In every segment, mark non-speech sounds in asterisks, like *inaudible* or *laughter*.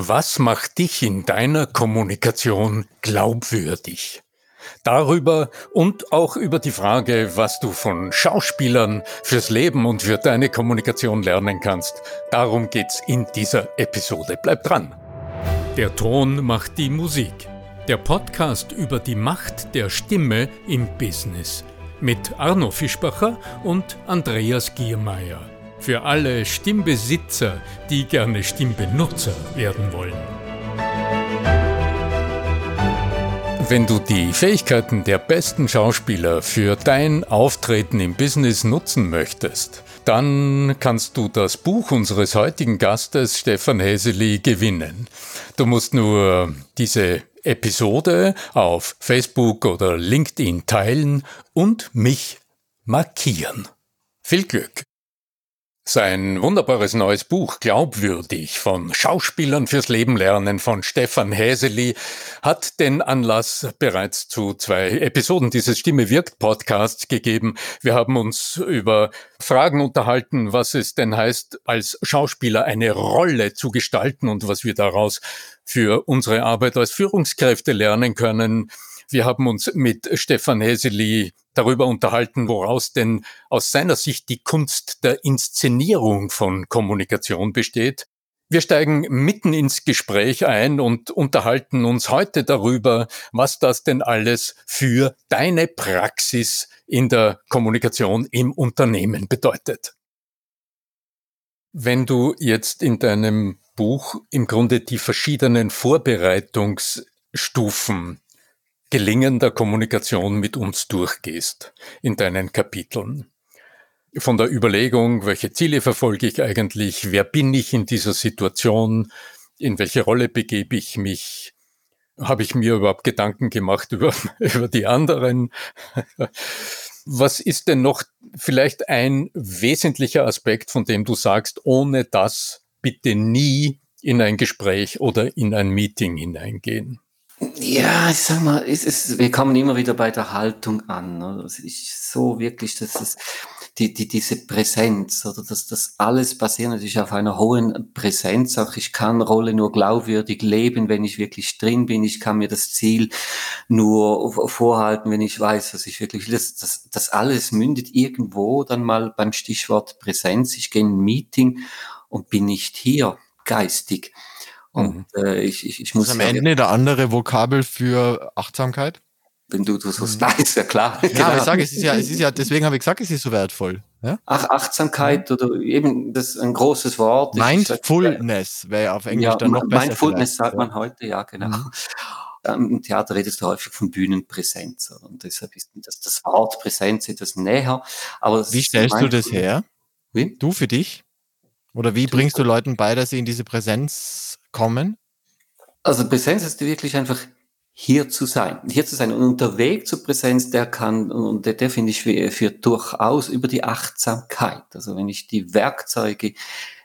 Was macht dich in deiner Kommunikation glaubwürdig? Darüber und auch über die Frage, was du von Schauspielern fürs Leben und für deine Kommunikation lernen kannst. Darum geht's in dieser Episode. Bleib dran. Der Ton macht die Musik. Der Podcast über die Macht der Stimme im Business. Mit Arno Fischbacher und Andreas Giermeier. Für alle Stimmbesitzer, die gerne Stimmbenutzer werden wollen. Wenn du die Fähigkeiten der besten Schauspieler für dein Auftreten im Business nutzen möchtest, dann kannst du das Buch unseres heutigen Gastes Stefan Häseli gewinnen. Du musst nur diese Episode auf Facebook oder LinkedIn teilen und mich markieren. Viel Glück! Sein wunderbares neues Buch Glaubwürdig von Schauspielern fürs Leben lernen von Stefan Häseli hat den Anlass bereits zu zwei Episoden dieses Stimme wirkt Podcasts gegeben. Wir haben uns über Fragen unterhalten, was es denn heißt, als Schauspieler eine Rolle zu gestalten und was wir daraus für unsere Arbeit als Führungskräfte lernen können. Wir haben uns mit Stefan Häseli darüber unterhalten, woraus denn aus seiner Sicht die Kunst der Inszenierung von Kommunikation besteht. Wir steigen mitten ins Gespräch ein und unterhalten uns heute darüber, was das denn alles für deine Praxis in der Kommunikation im Unternehmen bedeutet. Wenn du jetzt in deinem Buch im Grunde die verschiedenen Vorbereitungsstufen gelingender Kommunikation mit uns durchgehst in deinen Kapiteln. Von der Überlegung, welche Ziele verfolge ich eigentlich, wer bin ich in dieser Situation, in welche Rolle begebe ich mich, habe ich mir überhaupt Gedanken gemacht *laughs* über, über die anderen. Was ist denn noch vielleicht ein wesentlicher Aspekt, von dem du sagst, ohne das bitte nie in ein Gespräch oder in ein Meeting hineingehen? Ja, ich sag mal, es ist, wir kommen immer wieder bei der Haltung an. Oder? Es ist so wirklich, dass es die, die, diese Präsenz oder dass das alles basiert natürlich auf einer hohen Präsenz. Auch ich kann Rolle nur glaubwürdig leben, wenn ich wirklich drin bin. Ich kann mir das Ziel nur vorhalten, wenn ich weiß, was ich wirklich will. Das, das, das alles mündet irgendwo dann mal beim Stichwort Präsenz. Ich gehe in ein Meeting und bin nicht hier geistig. Und mhm. äh, ich, ich, ich muss. Ist am Ende der andere Vokabel für Achtsamkeit? Wenn du, du so mhm. sagst, ja klar. Ja, genau. aber ich sage, es ist ja, es ist ja, deswegen habe ich gesagt, es ist so wertvoll. Ja? Ach, Achtsamkeit oder eben das ist ein großes Wort. Mindfulness wäre auf Englisch ja, dann noch besser. Mindfulness sagt man heute, ja, genau. Mhm. Im Theater redest du häufig von Bühnenpräsenz und deshalb ist das, das Wort Präsenz etwas näher. Aber Wie stellst du das her? Wie? Du für dich? Oder wie bringst du Leuten bei, dass sie in diese Präsenz kommen? Also Präsenz ist wirklich einfach hier zu sein, hier zu sein. Und unterwegs zur Präsenz, der kann, und der, der finde ich führt durchaus über die Achtsamkeit. Also wenn ich die Werkzeuge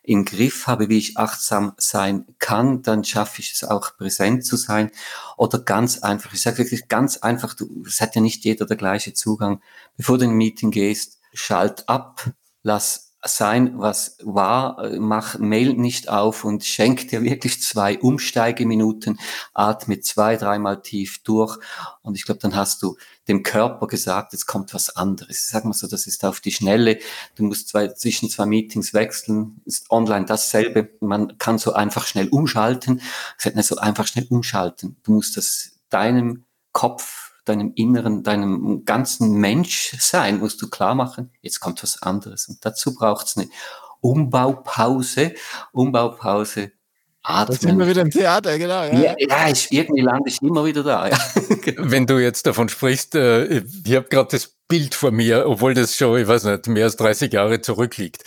im Griff habe, wie ich achtsam sein kann, dann schaffe ich es auch präsent zu sein. Oder ganz einfach, ich sage wirklich ganz einfach, es hat ja nicht jeder der gleiche Zugang. Bevor du in ein Meeting gehst, schalt ab, lass sein, was war, mach Mail nicht auf und schenk dir wirklich zwei Umsteigeminuten, atme zwei, dreimal tief durch und ich glaube, dann hast du dem Körper gesagt, jetzt kommt was anderes. Sag mal so, das ist auf die Schnelle, du musst zwei, zwischen zwei Meetings wechseln, ist online dasselbe, man kann so einfach schnell umschalten, ich sage nicht so einfach schnell umschalten, du musst das deinem Kopf deinem Inneren, deinem ganzen Menschsein musst du klar machen, jetzt kommt was anderes. Und dazu braucht es eine Umbaupause, Umbaupause, Atmen. Da sind wir wieder im Theater, genau. Ja, ja, ja ich, irgendwie lande ich immer wieder da. Ja. *laughs* Wenn du jetzt davon sprichst, äh, ich habe gerade das Bild vor mir, obwohl das schon, ich weiß nicht, mehr als 30 Jahre zurückliegt.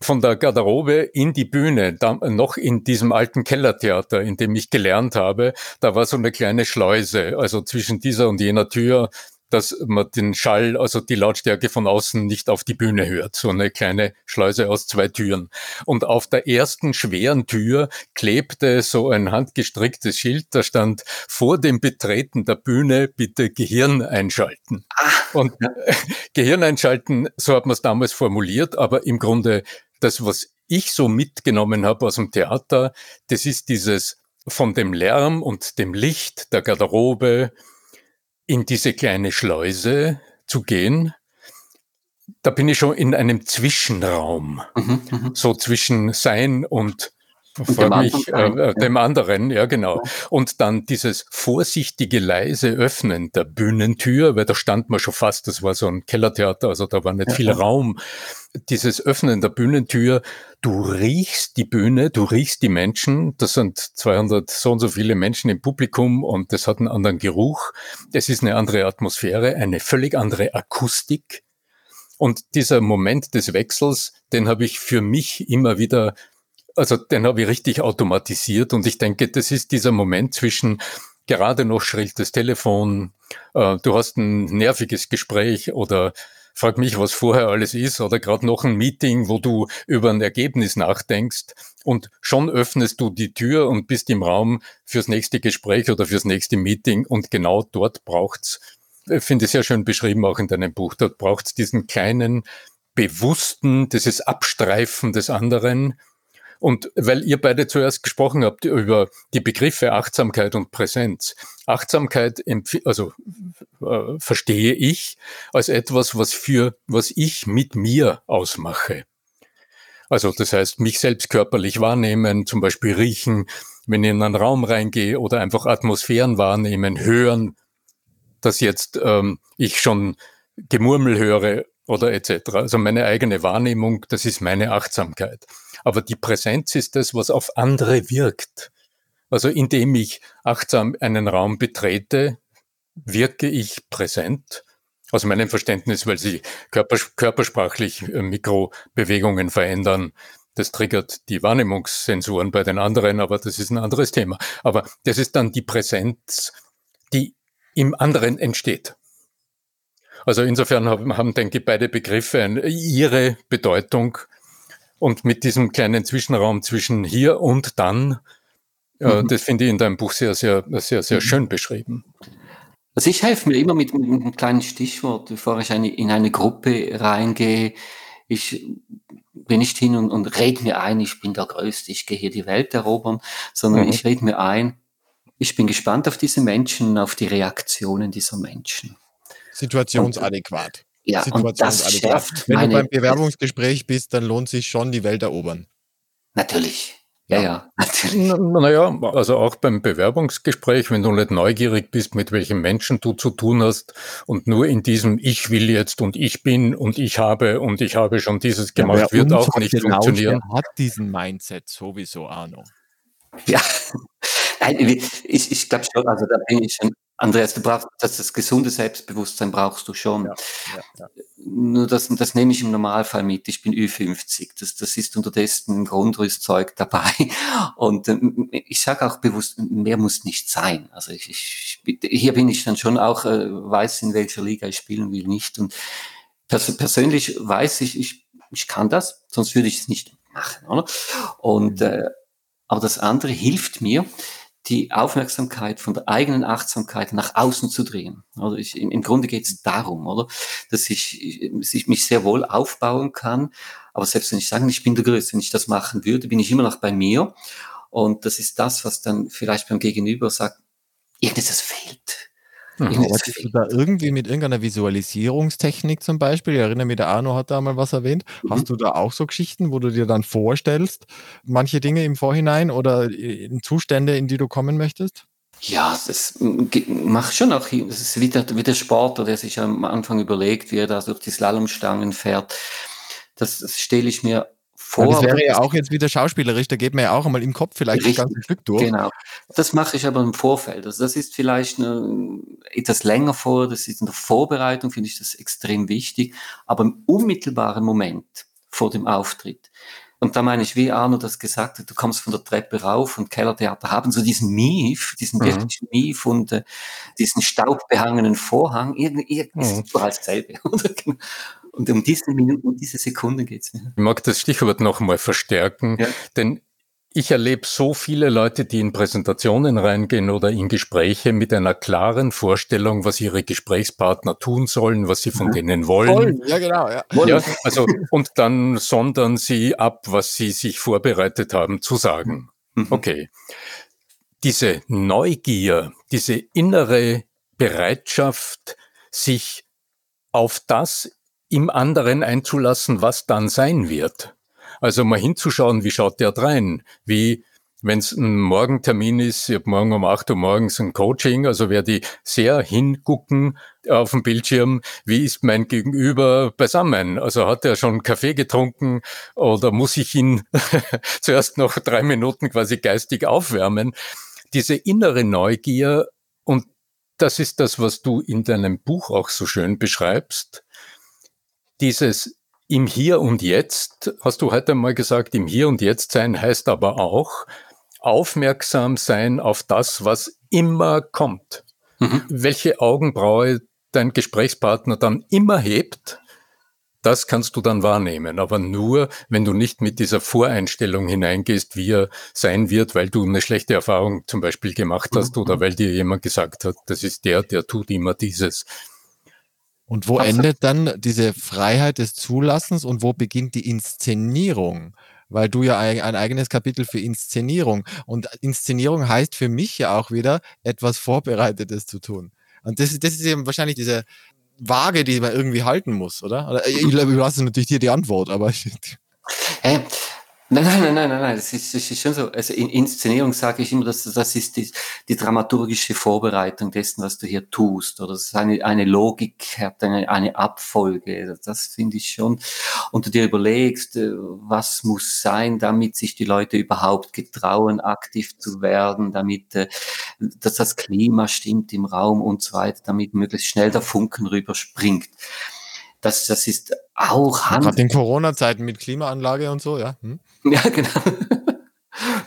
Von der Garderobe in die Bühne, da, noch in diesem alten Kellertheater, in dem ich gelernt habe, da war so eine kleine Schleuse, also zwischen dieser und jener Tür dass man den Schall, also die Lautstärke von außen nicht auf die Bühne hört. So eine kleine Schleuse aus zwei Türen. Und auf der ersten schweren Tür klebte so ein handgestricktes Schild, da stand vor dem Betreten der Bühne bitte Gehirn einschalten. Ah. Und *laughs* Gehirn einschalten, so hat man es damals formuliert, aber im Grunde das, was ich so mitgenommen habe aus dem Theater, das ist dieses von dem Lärm und dem Licht der Garderobe in diese kleine Schleuse zu gehen, da bin ich schon in einem Zwischenraum, mhm, mhm. so zwischen Sein und Frag mich, äh, äh, dem anderen, ja genau. Und dann dieses vorsichtige, leise Öffnen der Bühnentür, weil da stand man schon fast, das war so ein Kellertheater, also da war nicht viel Raum. Dieses Öffnen der Bühnentür, du riechst die Bühne, du riechst die Menschen, das sind 200 so und so viele Menschen im Publikum und das hat einen anderen Geruch. Es ist eine andere Atmosphäre, eine völlig andere Akustik. Und dieser Moment des Wechsels, den habe ich für mich immer wieder also den habe ich richtig automatisiert und ich denke, das ist dieser Moment zwischen gerade noch schrillt das Telefon, äh, du hast ein nerviges Gespräch oder frag mich, was vorher alles ist oder gerade noch ein Meeting, wo du über ein Ergebnis nachdenkst und schon öffnest du die Tür und bist im Raum fürs nächste Gespräch oder fürs nächste Meeting und genau dort braucht's, ich finde ich sehr schön beschrieben auch in deinem Buch, dort braucht's diesen kleinen bewussten, dieses Abstreifen des anderen, und weil ihr beide zuerst gesprochen habt über die Begriffe Achtsamkeit und Präsenz. Achtsamkeit, also äh, verstehe ich als etwas, was für, was ich mit mir ausmache. Also das heißt, mich selbst körperlich wahrnehmen, zum Beispiel riechen, wenn ich in einen Raum reingehe oder einfach Atmosphären wahrnehmen, hören, dass jetzt ähm, ich schon Gemurmel höre oder etc. Also meine eigene Wahrnehmung, das ist meine Achtsamkeit. Aber die Präsenz ist das, was auf andere wirkt. Also indem ich achtsam einen Raum betrete, wirke ich präsent. Aus meinem Verständnis, weil sie körpers körpersprachlich äh, Mikrobewegungen verändern. Das triggert die Wahrnehmungssensoren bei den anderen, aber das ist ein anderes Thema. Aber das ist dann die Präsenz, die im anderen entsteht. Also insofern haben, haben denke ich, beide Begriffe ihre Bedeutung und mit diesem kleinen Zwischenraum zwischen hier und dann, äh, mhm. das finde ich in deinem Buch sehr, sehr, sehr, sehr mhm. schön beschrieben. Also ich helfe mir immer mit, mit einem kleinen Stichwort, bevor ich eine, in eine Gruppe reingehe. Ich bin nicht hin und, und rede mir ein, ich bin der Größte, ich gehe hier die Welt erobern, sondern mhm. ich rede mir ein, ich bin gespannt auf diese Menschen, auf die Reaktionen dieser Menschen. Situationsadäquat. Ja, und das schärft Wenn meine, du beim Bewerbungsgespräch bist, dann lohnt sich schon die Welt erobern. Natürlich. Ja, ja, *laughs* natürlich. Naja, also auch beim Bewerbungsgespräch, wenn du nicht neugierig bist, mit welchen Menschen du zu tun hast und nur in diesem Ich will jetzt und ich bin und ich habe und ich habe schon dieses gemacht, ja, wird auch nicht genau, funktionieren. hat diesen Mindset sowieso, Arno. Ja, *laughs* Nein, ich, ich glaube schon, also da bin ich schon Andreas, du brauchst das, das gesunde Selbstbewusstsein brauchst du schon. Ja, ja, ja. Nur das, das nehme ich im Normalfall mit. Ich bin Ü50. Das, das ist unterdessen ein Grundrüstzeug dabei. *laughs* Und ähm, ich sage auch bewusst, mehr muss nicht sein. Also ich, ich, hier bin ich dann schon auch, äh, weiß, in welcher Liga ich spielen will, nicht. Und pers persönlich weiß ich, ich, ich kann das, sonst würde ich es nicht machen. Oder? Und mhm. äh, aber das andere hilft mir, die Aufmerksamkeit von der eigenen Achtsamkeit nach außen zu drehen. Also ich, im, Grunde geht es darum, oder, dass ich, ich mich sehr wohl aufbauen kann. Aber selbst wenn ich sage, ich bin der Größte, wenn ich das machen würde, bin ich immer noch bei mir. Und das ist das, was dann vielleicht beim Gegenüber sagt, irgendetwas fehlt. Mhm. Arbeitest du *laughs* da irgendwie mit irgendeiner Visualisierungstechnik zum Beispiel? Ich erinnere mich, der Arno hat da mal was erwähnt. Mhm. Hast du da auch so Geschichten, wo du dir dann vorstellst, manche Dinge im Vorhinein oder in Zustände, in die du kommen möchtest? Ja, das macht schon auch, das ist wie der, wie der Sportler, der sich am Anfang überlegt, wie er da durch die Slalomstangen fährt. Das, das stelle ich mir vor. das wäre ja auch jetzt wieder schauspielerisch, da geht man ja auch einmal im Kopf vielleicht richtig, das ganze Stück durch. Genau. Das mache ich aber im Vorfeld. Also das ist vielleicht eine, etwas länger vor, das ist in der Vorbereitung, finde ich das extrem wichtig. Aber im unmittelbaren Moment vor dem Auftritt, und da meine ich, wie Arno das gesagt hat, du kommst von der Treppe rauf und Kellertheater haben so diesen Mief, diesen mhm. wirklichen Mief und äh, diesen staubbehangenen Vorhang, irgendwie, irgendwie mhm. ist überall dasselbe. *laughs* Und um diese Minuten, um diese Sekunden geht es mir. Ich mag das Stichwort nochmal verstärken, ja. denn ich erlebe so viele Leute, die in Präsentationen reingehen oder in Gespräche mit einer klaren Vorstellung, was ihre Gesprächspartner tun sollen, was sie von ja. denen wollen. Wollen, ja genau. Ja. ja. also und dann sondern sie ab, was sie sich vorbereitet haben zu sagen. Mhm. Okay. diese Neugier, diese innere Bereitschaft, sich auf das im anderen einzulassen, was dann sein wird. Also mal hinzuschauen, wie schaut der drein? Wie, wenn es ein Morgentermin ist, ich habe morgen um 8 Uhr morgens ein Coaching, also werde ich sehr hingucken auf dem Bildschirm, wie ist mein Gegenüber beisammen? Also hat er schon Kaffee getrunken oder muss ich ihn *laughs* zuerst noch drei Minuten quasi geistig aufwärmen? Diese innere Neugier und das ist das, was du in deinem Buch auch so schön beschreibst. Dieses im Hier und Jetzt, hast du heute mal gesagt, im Hier und Jetzt sein heißt aber auch aufmerksam sein auf das, was immer kommt. Mhm. Welche Augenbraue dein Gesprächspartner dann immer hebt, das kannst du dann wahrnehmen, aber nur, wenn du nicht mit dieser Voreinstellung hineingehst, wie er sein wird, weil du eine schlechte Erfahrung zum Beispiel gemacht hast mhm. oder weil dir jemand gesagt hat, das ist der, der tut immer dieses. Und wo endet dann diese Freiheit des Zulassens und wo beginnt die Inszenierung? Weil du ja ein, ein eigenes Kapitel für Inszenierung und Inszenierung heißt für mich ja auch wieder etwas Vorbereitetes zu tun. Und das, das ist eben wahrscheinlich diese Waage, die man irgendwie halten muss, oder? oder ich, ich lasse natürlich dir die Antwort, aber. Hey, Nein, nein, nein, nein, nein, nein. Das ist, das ist schon so. Also in Inszenierung sage ich immer, dass das ist die, die dramaturgische Vorbereitung dessen, was du hier tust. Oder das ist eine, eine Logik, hat eine, eine Abfolge. Das finde ich schon. Und du dir überlegst, äh, was muss sein, damit sich die Leute überhaupt getrauen, aktiv zu werden, damit äh, dass das Klima stimmt im Raum und so weiter, damit möglichst schnell der Funken rüberspringt. Das, das ist auch Hand. Gerade in Corona-Zeiten mit Klimaanlage und so, ja. Hm? *laughs* Ja, genau.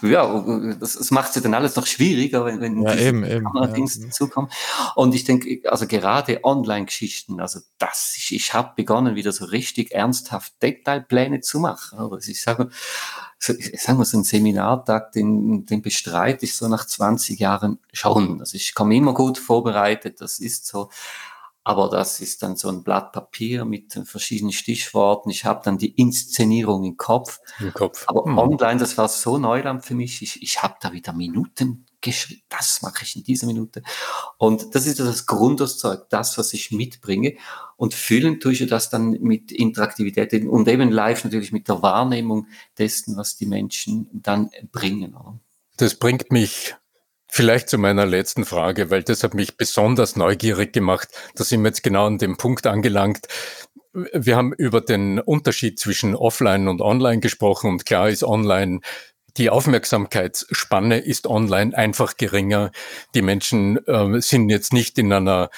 ja, das, das macht es dann alles noch schwieriger, wenn, wenn ja, eben, eben, Kameradings ja. dazukommen. Und ich denke, also gerade Online-Geschichten, also das, ich, ich habe begonnen, wieder so richtig ernsthaft Detailpläne zu machen. Also ich sage, so, sagen wir so ein Seminartag, den, den bestreite ich so nach 20 Jahren schon. Also ich komme immer gut vorbereitet, das ist so. Aber das ist dann so ein Blatt Papier mit verschiedenen Stichworten. Ich habe dann die Inszenierung im Kopf. Im Kopf. Aber hm. online, das war so Neuland für mich. Ich, ich habe da wieder Minuten geschrieben. Das mache ich in dieser Minute. Und das ist das Grundauszeug, das, was ich mitbringe. Und fühlen tue ich das dann mit Interaktivität und eben live natürlich mit der Wahrnehmung dessen, was die Menschen dann bringen. Das bringt mich Vielleicht zu meiner letzten Frage, weil das hat mich besonders neugierig gemacht. Da sind wir jetzt genau an dem Punkt angelangt. Wir haben über den Unterschied zwischen Offline und Online gesprochen und klar ist Online die Aufmerksamkeitsspanne ist online einfach geringer. Die Menschen äh, sind jetzt nicht in einer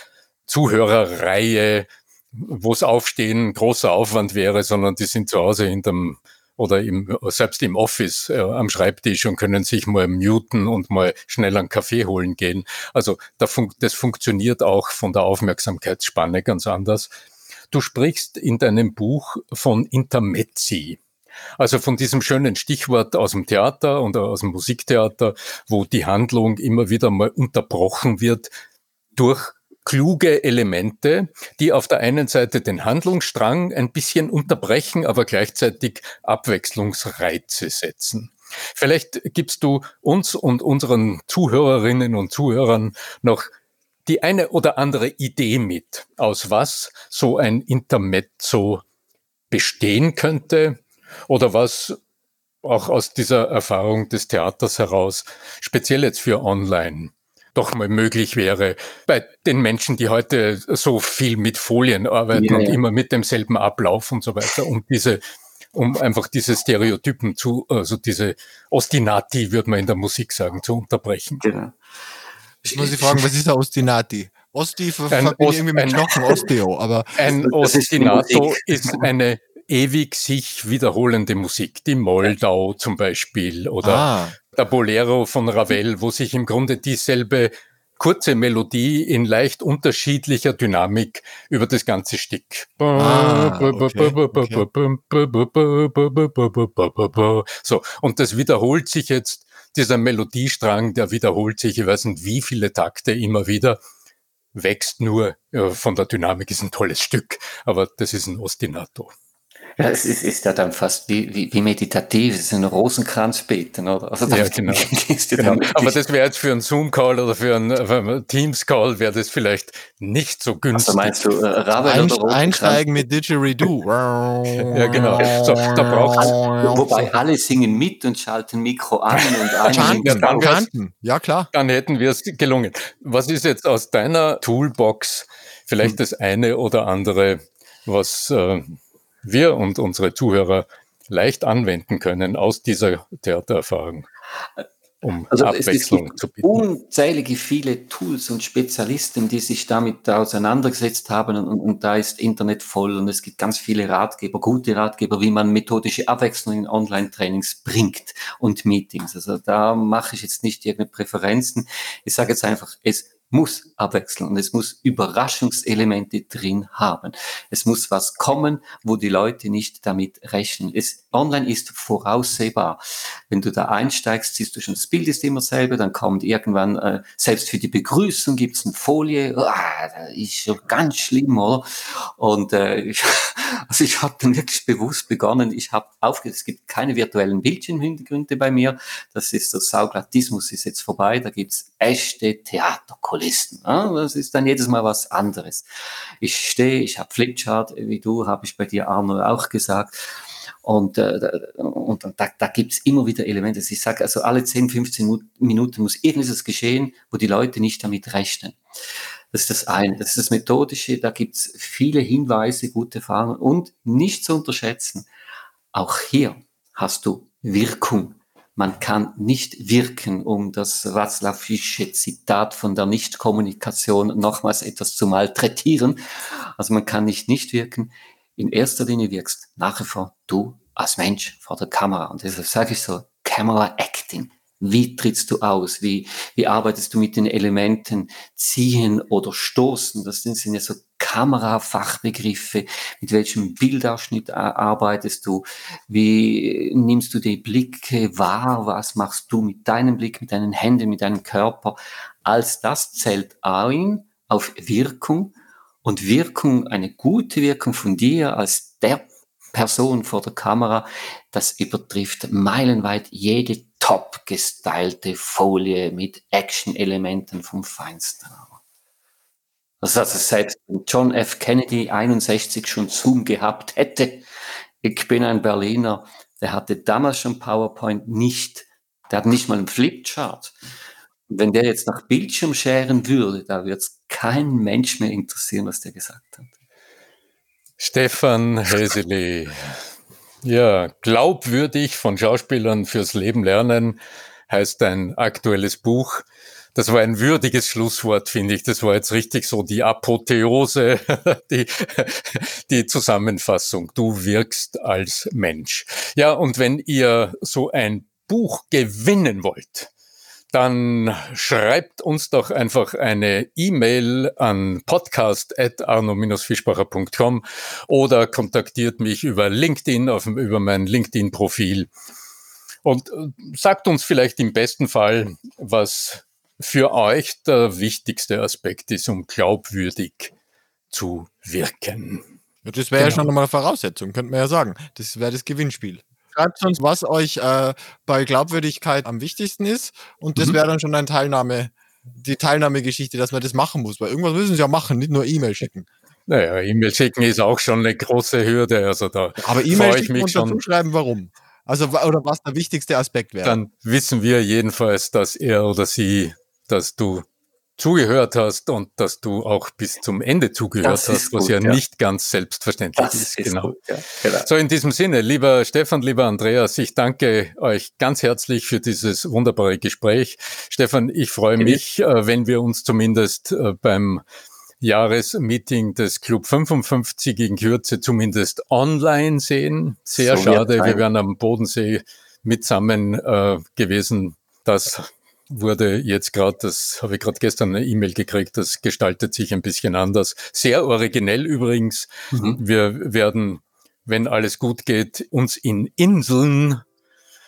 Zuhörerreihe, wo es Aufstehen großer Aufwand wäre, sondern die sind zu Hause hinterm oder im, selbst im Office äh, am Schreibtisch und können sich mal muten und mal schnell einen Kaffee holen gehen. Also da fun das funktioniert auch von der Aufmerksamkeitsspanne ganz anders. Du sprichst in deinem Buch von Intermezzi. Also von diesem schönen Stichwort aus dem Theater und aus dem Musiktheater, wo die Handlung immer wieder mal unterbrochen wird durch kluge Elemente, die auf der einen Seite den Handlungsstrang ein bisschen unterbrechen, aber gleichzeitig Abwechslungsreize setzen. Vielleicht gibst du uns und unseren Zuhörerinnen und Zuhörern noch die eine oder andere Idee mit, aus was so ein Intermezzo bestehen könnte oder was auch aus dieser Erfahrung des Theaters heraus, speziell jetzt für Online, doch mal möglich wäre bei den Menschen, die heute so viel mit Folien arbeiten ja, und immer mit demselben Ablauf und so weiter, um diese um einfach diese Stereotypen zu, also diese Ostinati, würde man in der Musik sagen, zu unterbrechen. Genau. Ich muss Sie fragen, was ist der Ostinati? Osti verbinde Ost, irgendwie mit Knochen, Osteo, aber. *laughs* Ein Ostinato ist, ist eine ewig sich wiederholende Musik, die Moldau zum Beispiel oder ah der Bolero von Ravel, wo sich im Grunde dieselbe kurze Melodie in leicht unterschiedlicher Dynamik über das ganze Stück. Ah, So, und das wiederholt sich jetzt, dieser Melodiestrang, der wiederholt sich, ich weiß nicht wie viele Takte immer wieder, wächst nur von der Dynamik, ist ein tolles Stück, aber das ist ein Ostinato. Ja, es ist, ist ja dann fast wie, wie, wie meditativ, es ist ein Rosenkranz beten, oder? Also ja, genau. *laughs* genau. Aber das wäre jetzt für einen Zoom-Call oder für einen, einen Teams-Call wäre das vielleicht nicht so günstig. Also meinst du, äh, Ravel Ein, oder Einsteigen mit Didgeridoo. *laughs* ja, genau. So, da braucht Wobei alle singen mit und schalten Mikro an und *laughs* an. Ja, dann Kanten. ja, klar. Dann hätten wir es gelungen. Was ist jetzt aus deiner Toolbox vielleicht hm. das eine oder andere, was äh, wir und unsere Zuhörer leicht anwenden können aus dieser Theatererfahrung, um also Abwechslung es zu bieten. Unzählige viele Tools und Spezialisten, die sich damit auseinandergesetzt haben und, und, da ist Internet voll und es gibt ganz viele Ratgeber, gute Ratgeber, wie man methodische Abwechslung in Online-Trainings bringt und Meetings. Also da mache ich jetzt nicht irgendeine Präferenzen. Ich sage jetzt einfach, es muss abwechseln und es muss Überraschungselemente drin haben. Es muss was kommen, wo die Leute nicht damit rechnen. Es, online ist voraussehbar. Wenn du da einsteigst, siehst du schon, das Bild ist immer selber, dann kommt irgendwann, äh, selbst für die Begrüßung gibt es eine Folie, oh, das ist schon ganz schlimm, oder? Und äh, *laughs* ich, also ich habe dann wirklich bewusst begonnen, ich habe aufgehört, es gibt keine virtuellen Bildschirmhintergründe bei mir, das ist der Sauglatismus ist jetzt vorbei, da gibt's echte Theaterkollegen. Listen. Das ist dann jedes Mal was anderes. Ich stehe, ich habe Flipchart, wie du, habe ich bei dir, Arno, auch gesagt. Und, äh, und da, da gibt es immer wieder Elemente. Ich sage, also alle 10, 15 Minuten muss irgendetwas geschehen, wo die Leute nicht damit rechnen. Das ist das eine. Das ist das Methodische. Da gibt es viele Hinweise, gute Erfahrungen und nicht zu unterschätzen. Auch hier hast du Wirkung man kann nicht wirken, um das Václavsche Zitat von der Nichtkommunikation nochmals etwas zu malträtieren. Also man kann nicht nicht wirken. In erster Linie wirkst nach wie vor du als Mensch vor der Kamera. Und deshalb sage ich so, Camera Acting. Wie trittst du aus? Wie, wie arbeitest du mit den Elementen ziehen oder stoßen? Das sind ja so Kamerafachbegriffe. Mit welchem Bildausschnitt arbeitest du? Wie nimmst du die Blicke wahr? Was machst du mit deinem Blick, mit deinen Händen, mit deinem Körper? Als das zählt ein auf Wirkung und Wirkung, eine gute Wirkung von dir als der Person vor der Kamera, das übertrifft meilenweit jede top gestylte Folie mit Action-Elementen vom Feinsten. Das heißt, selbst wenn John F. Kennedy 61 schon Zoom gehabt hätte, ich bin ein Berliner, der hatte damals schon PowerPoint nicht, der hat nicht mal einen Flipchart. wenn der jetzt nach Bildschirm scheren würde, da wird es kein Mensch mehr interessieren, was der gesagt hat. Stefan Heseli. Ja, glaubwürdig von Schauspielern fürs Leben lernen heißt ein aktuelles Buch. Das war ein würdiges Schlusswort, finde ich. Das war jetzt richtig so die Apotheose, *laughs* die, die Zusammenfassung. Du wirkst als Mensch. Ja, und wenn ihr so ein Buch gewinnen wollt, dann schreibt uns doch einfach eine E-Mail an podcast.arno-fischbacher.com oder kontaktiert mich über LinkedIn, auf, über mein LinkedIn-Profil und äh, sagt uns vielleicht im besten Fall, was für euch der wichtigste Aspekt ist, um glaubwürdig zu wirken. Ja, das wäre genau. ja schon nochmal eine Voraussetzung, könnte man ja sagen. Das wäre das Gewinnspiel schreibt uns, was euch äh, bei Glaubwürdigkeit am wichtigsten ist. Und das mhm. wäre dann schon eine Teilnahme, die Teilnahmegeschichte, dass man das machen muss. Weil irgendwas müssen sie ja machen, nicht nur E-Mail schicken. Naja, E-Mail schicken ist auch schon eine große Hürde. Also da Aber E-Mail schicken und dazu schreiben, warum. Also, oder was der wichtigste Aspekt wäre. Dann wissen wir jedenfalls, dass er oder sie, dass du zugehört hast und dass du auch bis zum Ende zugehört hast, was gut, ja, ja, nicht ganz selbstverständlich das ist. ist genau. Gut, ja, genau. So in diesem Sinne, lieber Stefan, lieber Andreas, ich danke euch ganz herzlich für dieses wunderbare Gespräch. Stefan, ich freue mich, äh, wenn wir uns zumindest äh, beim Jahresmeeting des Club 55 in Kürze zumindest online sehen. Sehr so schade, wir wären am Bodensee mitsammen äh, gewesen. Das wurde jetzt gerade, das habe ich gerade gestern eine E-Mail gekriegt, das gestaltet sich ein bisschen anders. Sehr originell übrigens. Mhm. Wir werden, wenn alles gut geht, uns in Inseln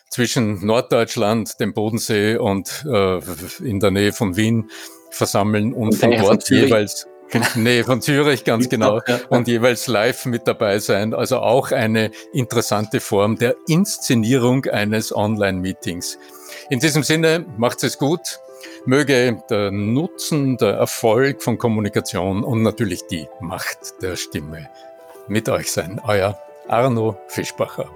zwischen Norddeutschland, dem Bodensee und äh, in der Nähe von Wien versammeln und, von dort jeweils. Nee, von Zürich ganz genau. Und jeweils live mit dabei sein. Also auch eine interessante Form der Inszenierung eines Online-Meetings. In diesem Sinne, macht es gut. Möge der Nutzen, der Erfolg von Kommunikation und natürlich die Macht der Stimme mit euch sein. Euer Arno Fischbacher.